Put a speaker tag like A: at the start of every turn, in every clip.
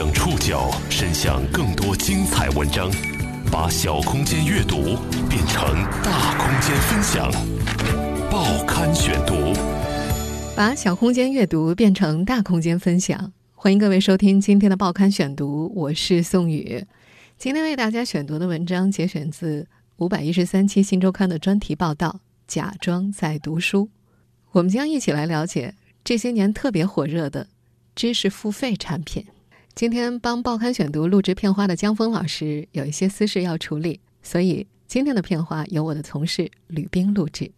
A: 将触角伸向更多精彩文章，把小空间阅读变成大空间分享。报刊选读，
B: 把小空间阅读变成大空间分享。欢迎各位收听今天的报刊选读，我是宋宇。今天为大家选读的文章节选自五百一十三期《新周刊》的专题报道《假装在读书》。我们将一起来了解这些年特别火热的知识付费产品。今天帮报刊选读录制片花的江峰老师有一些私事要处理，所以今天的片花由我的同事吕冰录制。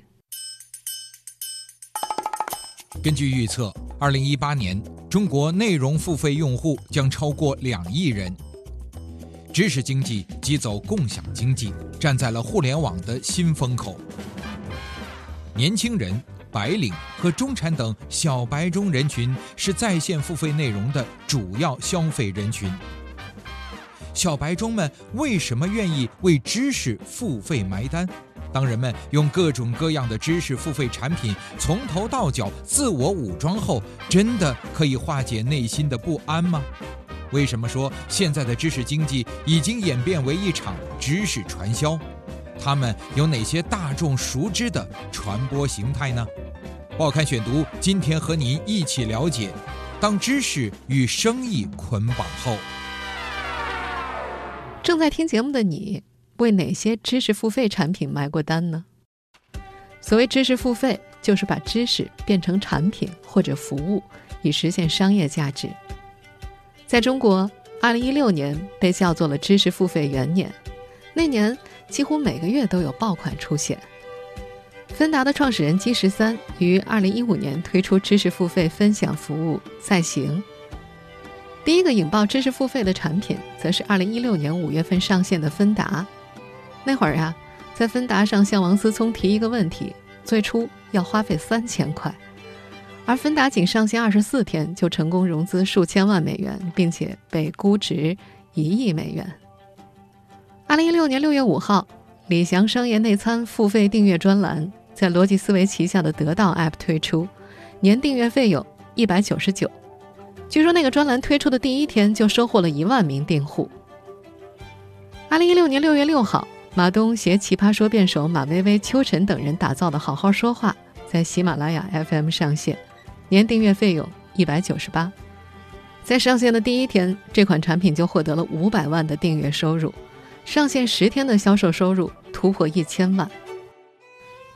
C: 根据预测，二零一八年中国内容付费用户将超过两亿人。知识经济即走共享经济，站在了互联网的新风口。年轻人。白领和中产等小白中人群是在线付费内容的主要消费人群。小白中们为什么愿意为知识付费埋单？当人们用各种各样的知识付费产品从头到脚自我武装后，真的可以化解内心的不安吗？为什么说现在的知识经济已经演变为一场知识传销？他们有哪些大众熟知的传播形态呢？报刊选读今天和您一起了解：当知识与生意捆绑后，
B: 正在听节目的你，为哪些知识付费产品买过单呢？所谓知识付费，就是把知识变成产品或者服务，以实现商业价值。在中国，二零一六年被叫做了知识付费元年，那年。几乎每个月都有爆款出现。芬达的创始人姬十三于二零一五年推出知识付费分享服务在行。第一个引爆知识付费的产品，则是二零一六年五月份上线的芬达。那会儿啊，在芬达上向王思聪提一个问题，最初要花费三千块，而芬达仅上线二十四天就成功融资数千万美元，并且被估值一亿美元。二零一六年六月五号，李翔商业内参付费订阅专栏在逻辑思维旗下的得到 App 推出，年订阅费用一百九十九。据说那个专栏推出的第一天就收获了一万名订户。二零一六年六月六号，马东携奇葩说辩手马薇薇、秋晨等人打造的《好好说话》在喜马拉雅 FM 上线，年订阅费用一百九十八。在上线的第一天，这款产品就获得了五百万的订阅收入。上线十天的销售收入突破一千万。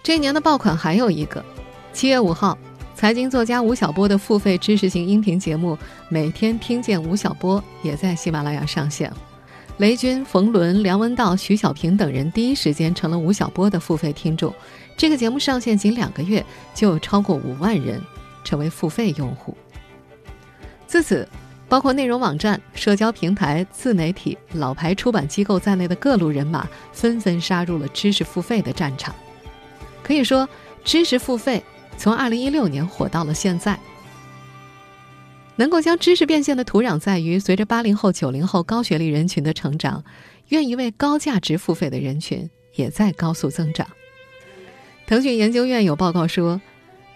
B: 这一年的爆款还有一个，七月五号，财经作家吴晓波的付费知识型音频节目《每天听见吴晓波》也在喜马拉雅上线。雷军、冯仑、梁文道、徐小平等人第一时间成了吴晓波的付费听众。这个节目上线仅两个月，就有超过五万人成为付费用户。自此。包括内容网站、社交平台、自媒体、老牌出版机构在内的各路人马纷纷杀入了知识付费的战场。可以说，知识付费从2016年火到了现在。能够将知识变现的土壤在于，随着80后、90后高学历人群的成长，愿意为高价值付费的人群也在高速增长。腾讯研究院有报告说。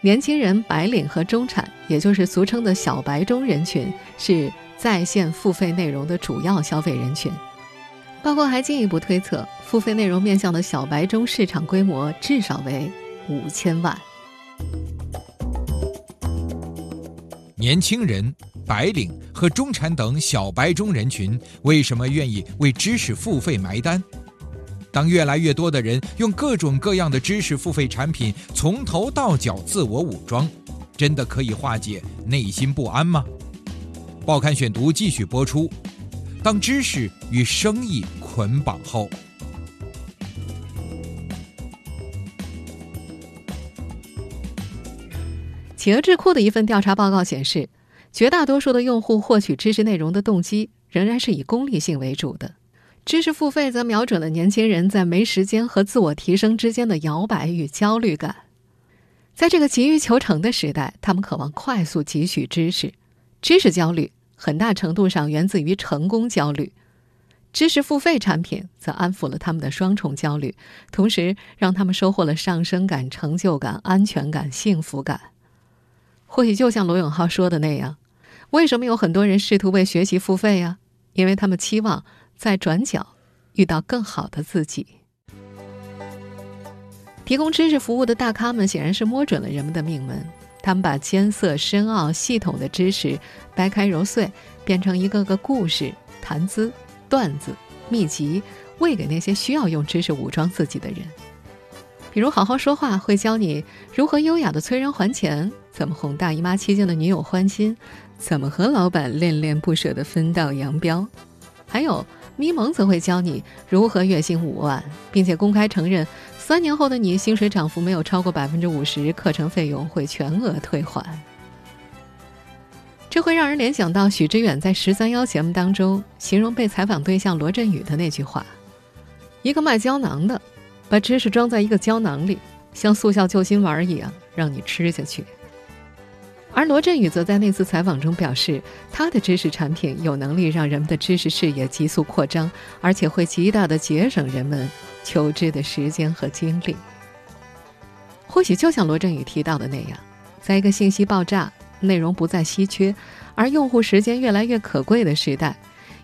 B: 年轻人、白领和中产，也就是俗称的小白中人群，是在线付费内容的主要消费人群。报告还进一步推测，付费内容面向的小白中市场规模至少为五千万。
C: 年轻人、白领和中产等小白中人群为什么愿意为知识付费埋单？当越来越多的人用各种各样的知识付费产品从头到脚自我武装，真的可以化解内心不安吗？报刊选读继续播出。当知识与生意捆绑后，
B: 企鹅智库的一份调查报告显示，绝大多数的用户获取知识内容的动机仍然是以功利性为主的。知识付费则瞄准了年轻人在没时间和自我提升之间的摇摆与焦虑感。在这个急于求成的时代，他们渴望快速汲取知识，知识焦虑很大程度上源自于成功焦虑。知识付费产品则安抚了他们的双重焦虑，同时让他们收获了上升感、成就感、安全感、幸福感。或许就像罗永浩说的那样。为什么有很多人试图为学习付费呀？因为他们期望在转角遇到更好的自己。提供知识服务的大咖们显然是摸准了人们的命门，他们把艰涩深奥、系统的知识掰开揉碎，变成一个个故事、谈资、段子、秘籍，喂给那些需要用知识武装自己的人。比如，好好说话会教你如何优雅的催人还钱，怎么哄大姨妈期间的女友欢心，怎么和老板恋恋不舍的分道扬镳。还有，咪蒙则会教你如何月薪五万，并且公开承认，三年后的你薪水涨幅没有超过百分之五十，课程费用会全额退还。这会让人联想到许知远在《十三邀》节目当中形容被采访对象罗振宇的那句话：“一个卖胶囊的。”把知识装在一个胶囊里，像速效救心丸一样让你吃下去。而罗振宇则在那次采访中表示，他的知识产品有能力让人们的知识视野急速扩张，而且会极大的节省人们求知的时间和精力。或许就像罗振宇提到的那样，在一个信息爆炸、内容不再稀缺，而用户时间越来越可贵的时代，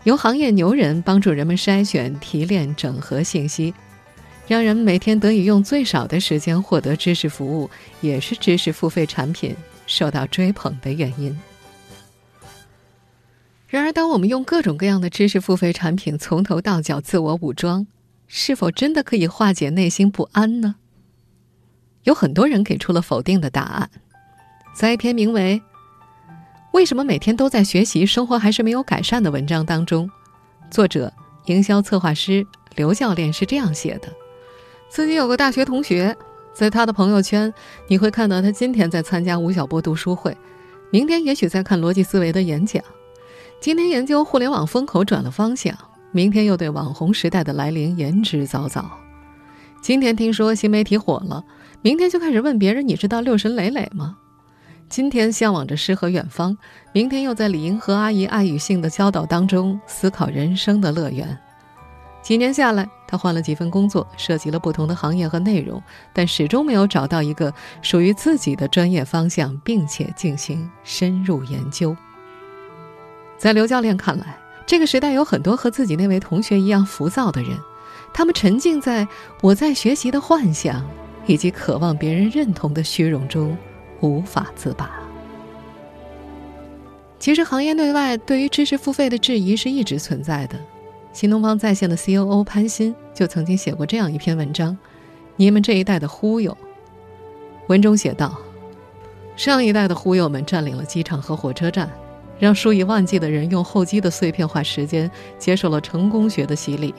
B: 由行业牛人帮助人们筛选、提炼、整合信息。让人们每天得以用最少的时间获得知识服务，也是知识付费产品受到追捧的原因。然而，当我们用各种各样的知识付费产品从头到脚自我武装，是否真的可以化解内心不安呢？有很多人给出了否定的答案。在一篇名为《为什么每天都在学习，生活还是没有改善》的文章当中，作者、营销策划师刘教练是这样写的。自己有个大学同学，在他的朋友圈，你会看到他今天在参加吴晓波读书会，明天也许在看逻辑思维的演讲，今天研究互联网风口转了方向，明天又对网红时代的来临言之凿凿。今天听说新媒体火了，明天就开始问别人：“你知道六神磊磊吗？”今天向往着诗和远方，明天又在李银河阿姨爱与性的教导当中思考人生的乐园。几年下来，他换了几份工作，涉及了不同的行业和内容，但始终没有找到一个属于自己的专业方向，并且进行深入研究。在刘教练看来，这个时代有很多和自己那位同学一样浮躁的人，他们沉浸在我在学习的幻想以及渴望别人认同的虚荣中，无法自拔。其实，行业内外对于知识付费的质疑是一直存在的。新东方在线的 C.O.O 潘鑫就曾经写过这样一篇文章：“你们这一代的忽悠。”文中写道：“上一代的忽悠们占领了机场和火车站，让数以万计的人用候机的碎片化时间接受了成功学的洗礼。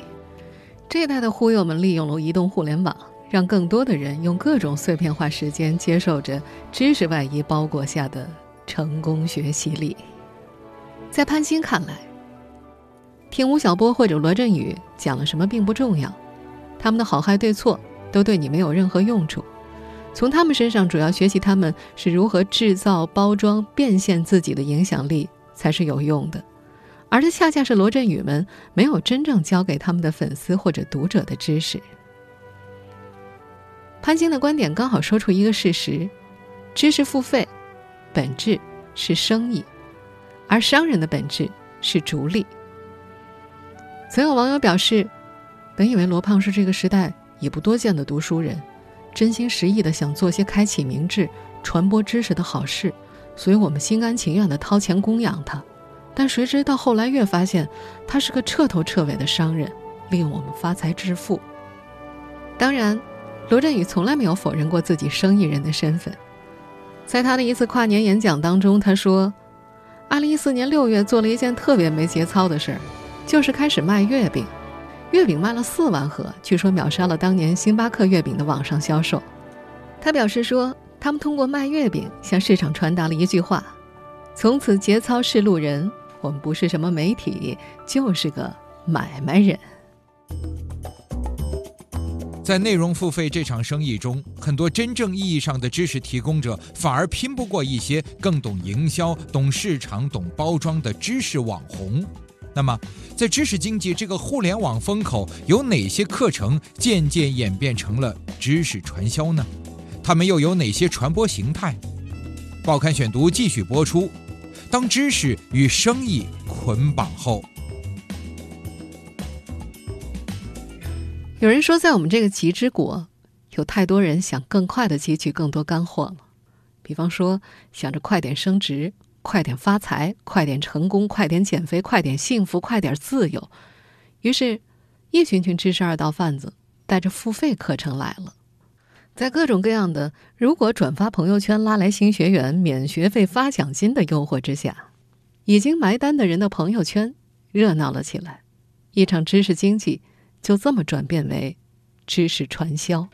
B: 这一代的忽悠们利用了移动互联网，让更多的人用各种碎片化时间接受着知识外衣包裹下的成功学洗礼。”在潘鑫看来。听吴晓波或者罗振宇讲了什么并不重要，他们的好坏对错都对你没有任何用处。从他们身上主要学习他们是如何制造、包装、变现自己的影响力才是有用的。而这恰恰是罗振宇们没有真正教给他们的粉丝或者读者的知识。潘金的观点刚好说出一个事实：知识付费本质是生意，而商人的本质是逐利。曾有网友表示，本以为罗胖是这个时代已不多见的读书人，真心实意的想做些开启明智、传播知识的好事，所以我们心甘情愿的掏钱供养他。但谁知到后来越发现，他是个彻头彻尾的商人，利用我们发财致富。当然，罗振宇从来没有否认过自己生意人的身份。在他的一次跨年演讲当中，他说：“二零一四年六月做了一件特别没节操的事儿。”就是开始卖月饼，月饼卖了四万盒，据说秒杀了当年星巴克月饼的网上销售。他表示说，他们通过卖月饼向市场传达了一句话：从此节操是路人，我们不是什么媒体，就是个买卖人。
C: 在内容付费这场生意中，很多真正意义上的知识提供者反而拼不过一些更懂营销、懂市场、懂包装的知识网红。那么，在知识经济这个互联网风口，有哪些课程渐渐演变成了知识传销呢？他们又有哪些传播形态？报刊选读继续播出。当知识与生意捆绑后，
B: 有人说，在我们这个极之国，有太多人想更快的汲取更多干货了。比方说，想着快点升职、快点发财、快点成功、快点减肥、快点幸福、快点自由。于是，一群群知识二道贩子带着付费课程来了。在各种各样的“如果转发朋友圈拉来新学员、免学费、发奖金”的诱惑之下，已经埋单的人的朋友圈热闹了起来。一场知识经济就这么转变为知识传销。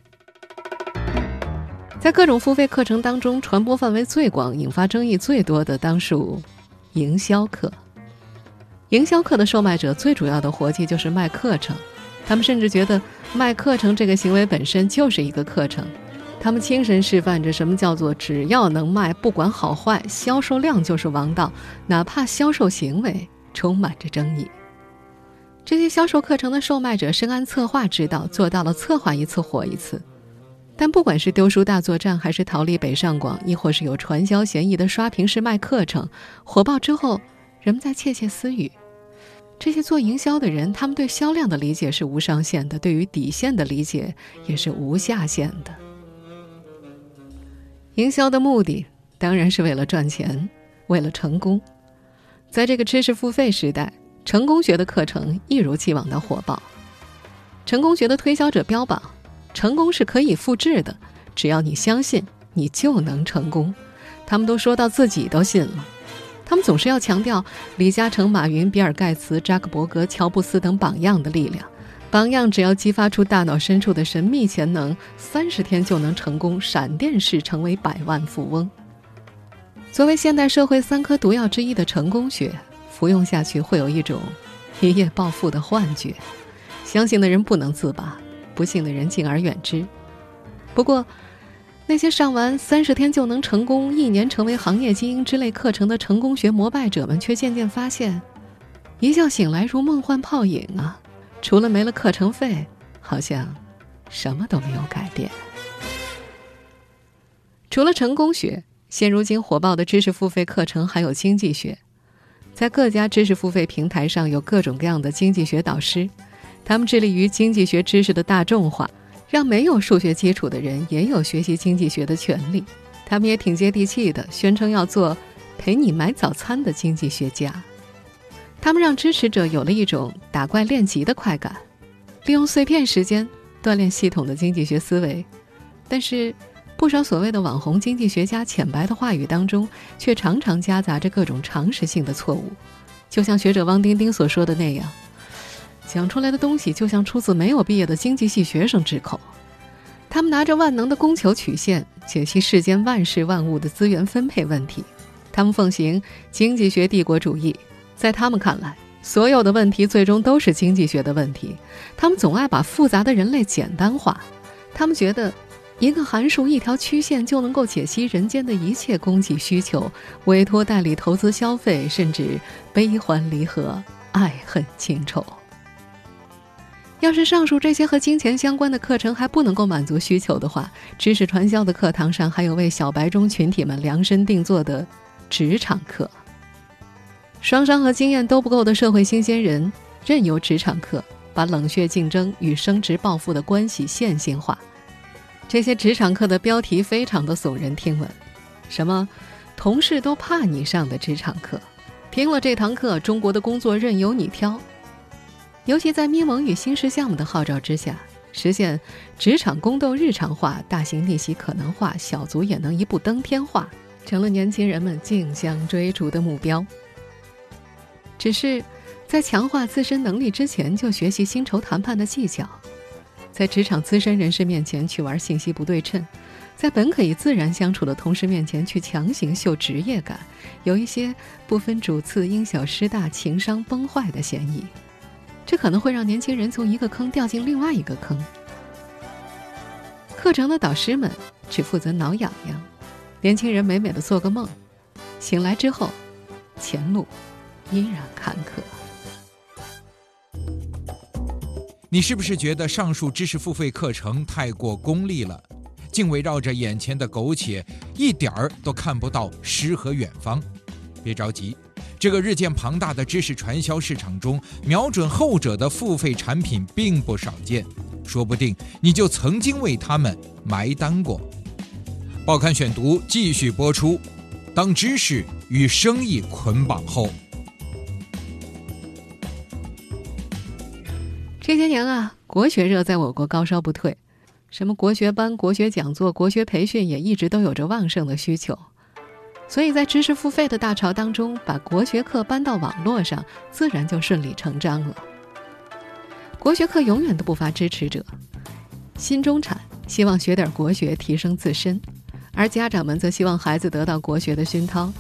B: 在各种付费课程当中，传播范围最广、引发争议最多的，当属营销课。营销课的售卖者最主要的活计就是卖课程，他们甚至觉得卖课程这个行为本身就是一个课程。他们亲身示范着什么叫做只要能卖，不管好坏，销售量就是王道，哪怕销售行为充满着争议。这些销售课程的售卖者深谙策划之道，做到了策划一次火一次。但不管是丢书大作战，还是逃离北上广，亦或是有传销嫌疑的刷屏式卖课程，火爆之后，人们在窃窃私语：这些做营销的人，他们对销量的理解是无上限的，对于底线的理解也是无下限的。营销的目的当然是为了赚钱，为了成功。在这个知识付费时代，成功学的课程一如既往的火爆。成功学的推销者标榜。成功是可以复制的，只要你相信，你就能成功。他们都说到自己都信了。他们总是要强调李嘉诚、马云、比尔盖茨、扎克伯格、乔布斯等榜样的力量。榜样只要激发出大脑深处的神秘潜能，三十天就能成功，闪电式成为百万富翁。作为现代社会三颗毒药之一的成功学，服用下去会有一种一夜暴富的幻觉，相信的人不能自拔。不幸的人敬而远之。不过，那些上完三十天就能成功、一年成为行业精英之类课程的成功学膜拜者们，却渐渐发现，一觉醒来如梦幻泡影啊！除了没了课程费，好像什么都没有改变。除了成功学，现如今火爆的知识付费课程还有经济学。在各家知识付费平台上，有各种各样的经济学导师。他们致力于经济学知识的大众化，让没有数学基础的人也有学习经济学的权利。他们也挺接地气的，宣称要做陪你买早餐的经济学家。他们让支持者有了一种打怪练级的快感，利用碎片时间锻炼系统的经济学思维。但是，不少所谓的网红经济学家浅白的话语当中，却常常夹杂着各种常识性的错误。就像学者汪丁丁所说的那样。讲出来的东西就像出自没有毕业的经济系学生之口，他们拿着万能的供求曲线解析世间万事万物的资源分配问题，他们奉行经济学帝国主义，在他们看来，所有的问题最终都是经济学的问题。他们总爱把复杂的人类简单化，他们觉得一个函数、一条曲线就能够解析人间的一切供给需求，委托代理投资消费，甚至悲欢离合、爱恨情仇。要是上述这些和金钱相关的课程还不能够满足需求的话，知识传销的课堂上还有为小白中群体们量身定做的职场课。双商和经验都不够的社会新鲜人，任由职场课把冷血竞争与升职暴富的关系线性化。这些职场课的标题非常的耸人听闻，什么“同事都怕你上的职场课”，听了这堂课，中国的工作任由你挑。尤其在咪蒙与新式项目的号召之下，实现职场宫斗日常化、大型逆袭可能化、小组也能一步登天化，成了年轻人们竞相追逐的目标。只是在强化自身能力之前，就学习薪酬谈判的技巧；在职场资深人士面前去玩信息不对称；在本可以自然相处的同事面前去强行秀职业感，有一些不分主次、因小失大、情商崩坏的嫌疑。这可能会让年轻人从一个坑掉进另外一个坑。课程的导师们只负责挠痒痒，年轻人美美的做个梦，醒来之后，前路依然坎坷。
C: 你是不是觉得上述知识付费课程太过功利了，竟围绕着眼前的苟且，一点儿都看不到诗和远方？别着急，这个日渐庞大的知识传销市场中，瞄准后者的付费产品并不少见，说不定你就曾经为他们埋单过。报刊选读继续播出，当知识与生意捆绑后。
B: 这些年啊，国学热在我国高烧不退，什么国学班、国学讲座、国学培训也一直都有着旺盛的需求。所以在知识付费的大潮当中，把国学课搬到网络上，自然就顺理成章了。国学课永远都不乏支持者，新中产希望学点国学提升自身，而家长们则希望孩子得到国学的熏陶，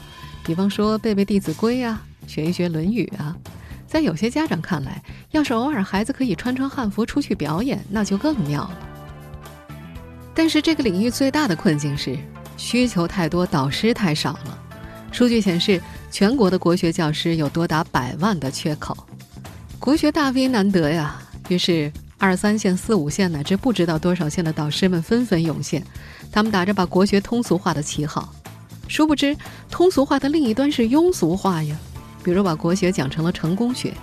B: 比方说背背《弟子规》啊，学一学《论语》啊。在有些家长看来，要是偶尔孩子可以穿穿汉服出去表演，那就更妙了。但是这个领域最大的困境是需求太多，导师太少了。数据显示，全国的国学教师有多达百万的缺口，国学大 V 难得呀。于是，二三线、四五线乃至不知道多少线的导师们纷纷涌现，他们打着把国学通俗化的旗号，殊不知通俗化的另一端是庸俗化呀。比如把国学讲成了成功学，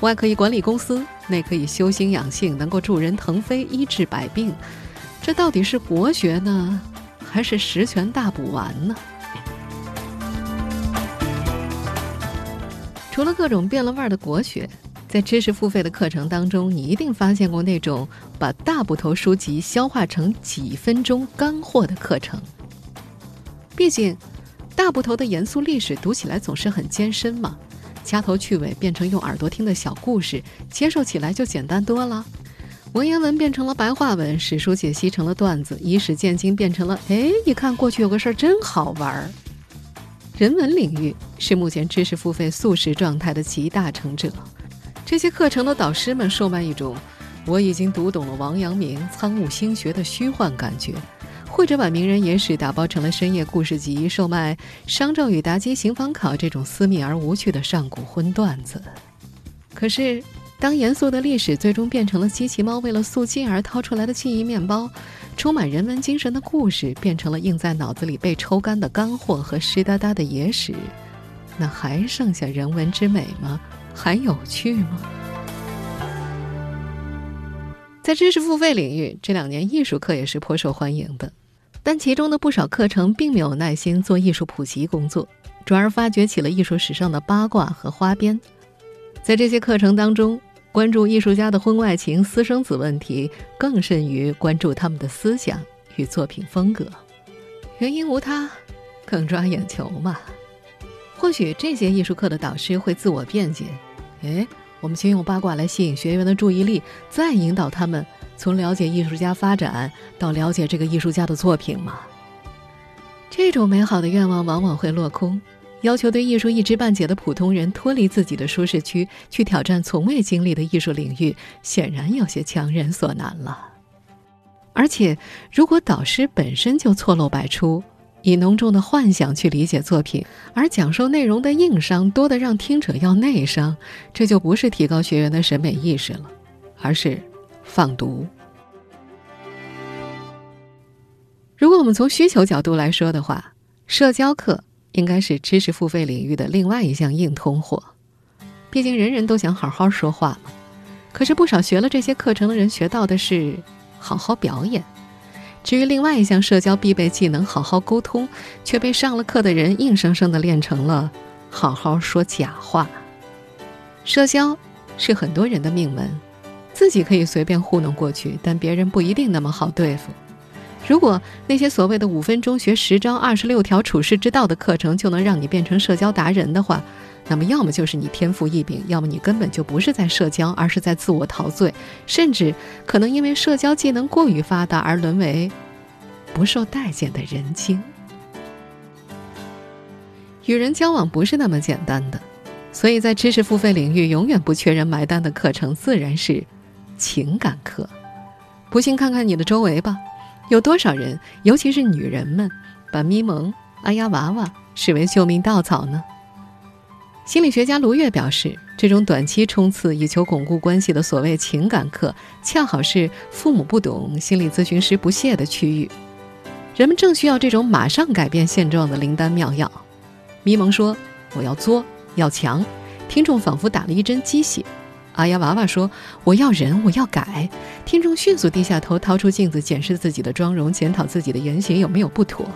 B: 外可以管理公司，内可以修心养性，能够助人腾飞、医治百病，这到底是国学呢，还是十全大补丸呢？除了各种变了味儿的国学，在知识付费的课程当中，你一定发现过那种把大部头书籍消化成几分钟干货的课程。毕竟。大部头的严肃历史读起来总是很艰深嘛，掐头去尾变成用耳朵听的小故事，接受起来就简单多了。文言文变成了白话文，史书解析成了段子，以史鉴今变成了哎，一看过去有个事儿真好玩儿。人文领域是目前知识付费速食状态的集大成者，这些课程的导师们售卖一种我已经读懂了王阳明参悟心学的虚幻感觉。或者把名人野史打包成了深夜故事集，售卖商纣与妲己行房考这种私密而无趣的上古荤段子。可是，当严肃的历史最终变成了机器猫为了速记而掏出来的记忆面包，充满人文精神的故事变成了印在脑子里被抽干的干货和湿哒哒的野史，那还剩下人文之美吗？还有趣吗？在知识付费领域，这两年艺术课也是颇受欢迎的。但其中的不少课程并没有耐心做艺术普及工作，转而发掘起了艺术史上的八卦和花边。在这些课程当中，关注艺术家的婚外情、私生子问题，更甚于关注他们的思想与作品风格。原因无他，更抓眼球嘛。或许这些艺术课的导师会自我辩解：“哎，我们先用八卦来吸引学员的注意力，再引导他们。”从了解艺术家发展到了解这个艺术家的作品吗？这种美好的愿望往往会落空。要求对艺术一知半解的普通人脱离自己的舒适区，去挑战从未经历的艺术领域，显然有些强人所难了。而且，如果导师本身就错漏百出，以浓重的幻想去理解作品，而讲授内容的硬伤多得让听者要内伤，这就不是提高学员的审美意识了，而是。放毒。如果我们从需求角度来说的话，社交课应该是知识付费领域的另外一项硬通货。毕竟人人都想好好说话嘛。可是不少学了这些课程的人学到的是好好表演。至于另外一项社交必备技能好好沟通，却被上了课的人硬生生的练成了好好说假话。社交是很多人的命门。自己可以随便糊弄过去，但别人不一定那么好对付。如果那些所谓的五分钟学十招二十六条处世之道的课程就能让你变成社交达人的话，那么要么就是你天赋异禀，要么你根本就不是在社交，而是在自我陶醉，甚至可能因为社交技能过于发达而沦为不受待见的人精。与人交往不是那么简单的，所以在知识付费领域，永远不缺人买单的课程，自然是。情感课，不信看看你的周围吧，有多少人，尤其是女人们，把咪蒙、阿丫娃娃视为救命稻草呢？心理学家卢月表示，这种短期冲刺以求巩固关系的所谓情感课，恰好是父母不懂、心理咨询师不屑的区域。人们正需要这种马上改变现状的灵丹妙药。咪蒙说：“我要作，要强。听众仿佛打了一针鸡血。阿丫娃娃说：“我要忍，我要改。”听众迅速低下头，掏出镜子检视自己的妆容，检讨自己的言行有没有不妥。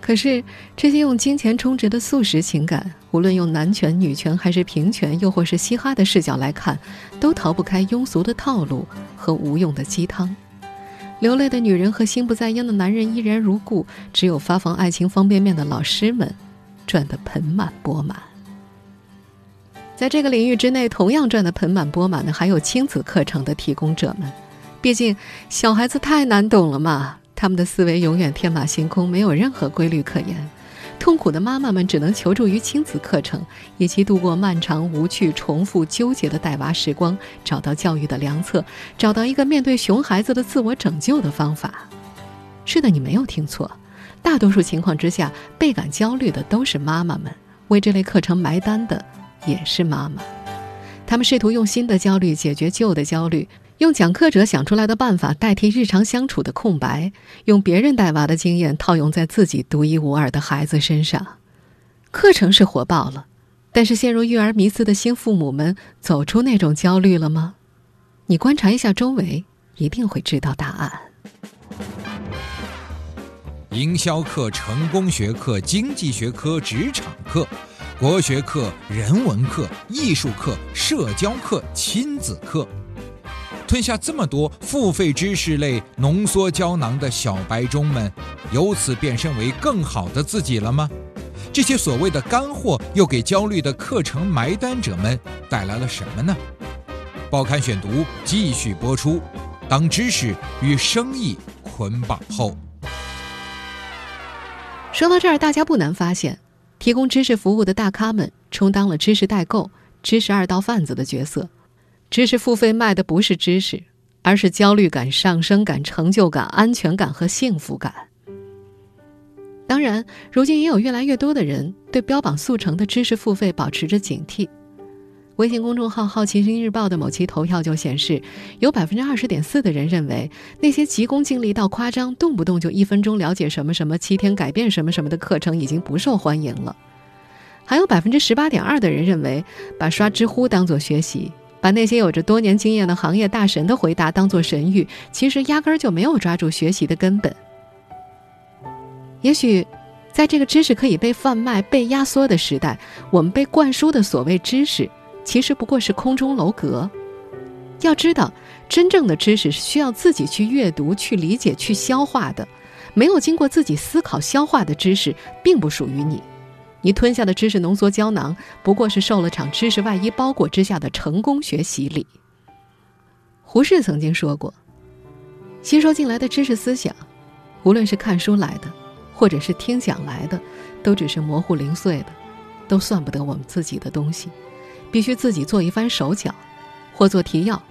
B: 可是，这些用金钱充值的素食情感，无论用男权、女权还是平权，又或是嘻哈的视角来看，都逃不开庸俗的套路和无用的鸡汤。流泪的女人和心不在焉的男人依然如故，只有发放爱情方便面的老师们赚得盆满钵满。在这个领域之内，同样赚得盆满钵满的还有亲子课程的提供者们。毕竟，小孩子太难懂了嘛。他们的思维永远天马行空，没有任何规律可言。痛苦的妈妈们只能求助于亲子课程，以及度过漫长、无趣、重复、纠结的带娃时光，找到教育的良策，找到一个面对熊孩子的自我拯救的方法。是的，你没有听错，大多数情况之下，倍感焦虑的都是妈妈们，为这类课程埋单的也是妈妈。他们试图用新的焦虑解决旧的焦虑。用讲课者想出来的办法代替日常相处的空白，用别人带娃的经验套用在自己独一无二的孩子身上，课程是火爆了，但是陷入育儿迷思的新父母们走出那种焦虑了吗？你观察一下周围，一定会知道答案。
C: 营销课、成功学课、经济学科、职场课、国学课、人文课、艺术课、社交课、亲子课。吞下这么多付费知识类浓缩胶囊的小白中们，由此变身为更好的自己了吗？这些所谓的干货又给焦虑的课程埋单者们带来了什么呢？报刊选读继续播出。当知识与生意捆绑后，
B: 说到这儿，大家不难发现，提供知识服务的大咖们充当了知识代购、知识二道贩子的角色。知识付费卖的不是知识，而是焦虑感、上升感、成就感、安全感和幸福感。当然，如今也有越来越多的人对标榜速成的知识付费保持着警惕。微信公众号《好奇心日报》的某期投票就显示，有百分之二十点四的人认为那些急功近利到夸张、动不动就一分钟了解什么什么、七天改变什么什么的课程已经不受欢迎了。还有百分之十八点二的人认为，把刷知乎当做学习。把那些有着多年经验的行业大神的回答当做神谕，其实压根儿就没有抓住学习的根本。也许，在这个知识可以被贩卖、被压缩的时代，我们被灌输的所谓知识，其实不过是空中楼阁。要知道，真正的知识是需要自己去阅读、去理解、去消化的。没有经过自己思考消化的知识，并不属于你。你吞下的知识浓缩胶囊，不过是受了场知识外衣包裹之下的成功学洗礼。胡适曾经说过：“吸收进来的知识思想，无论是看书来的，或者是听讲来的，都只是模糊零碎的，都算不得我们自己的东西。必须自己做一番手脚，或做提要，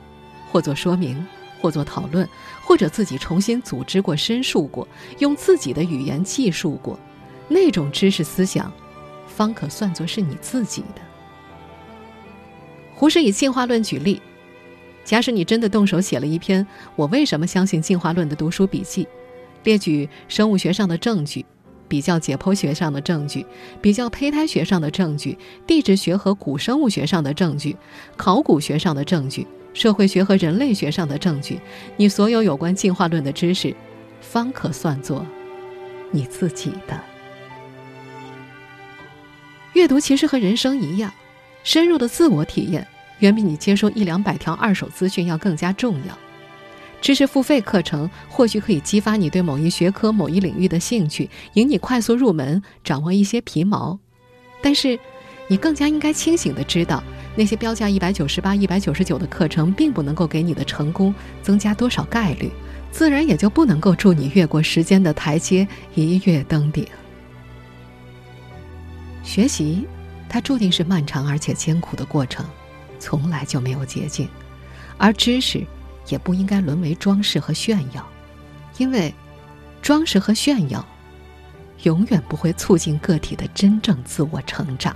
B: 或做说明，或做讨论，或者自己重新组织过、申述过，用自己的语言记述过，那种知识思想。”方可算作是你自己的。胡适以进化论举例，假使你真的动手写了一篇《我为什么相信进化论》的读书笔记，列举生物学上的证据，比较解剖学上的证据，比较胚胎学上的证据，地质学和古生物学上的证据，考古学上的证据，社会学和人类学上的证据，你所有有关进化论的知识，方可算作你自己的。阅读其实和人生一样，深入的自我体验远比你接收一两百条二手资讯要更加重要。知识付费课程或许可以激发你对某一学科、某一领域的兴趣，引你快速入门，掌握一些皮毛。但是，你更加应该清醒的知道，那些标价一百九十八、一百九十九的课程，并不能够给你的成功增加多少概率，自然也就不能够助你越过时间的台阶，一跃登顶。学习，它注定是漫长而且艰苦的过程，从来就没有捷径。而知识，也不应该沦为装饰和炫耀，因为装饰和炫耀，永远不会促进个体的真正自我成长。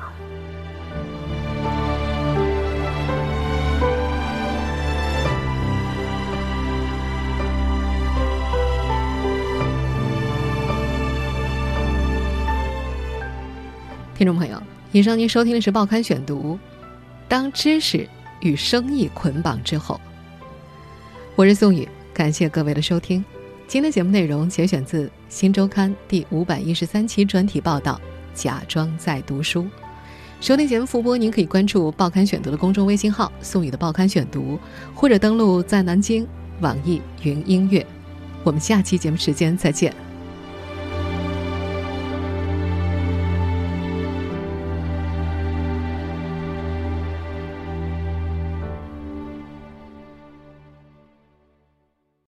B: 听众朋友，以上您收听的是《报刊选读》，当知识与生意捆绑之后，我是宋宇，感谢各位的收听。今天节目内容节选自《新周刊》第五百一十三期专题报道，《假装在读书》。收听节目复播，您可以关注《报刊选读》的公众微信号“宋宇的报刊选读”，或者登录在南京网易云音乐。我们下期节目时间再见。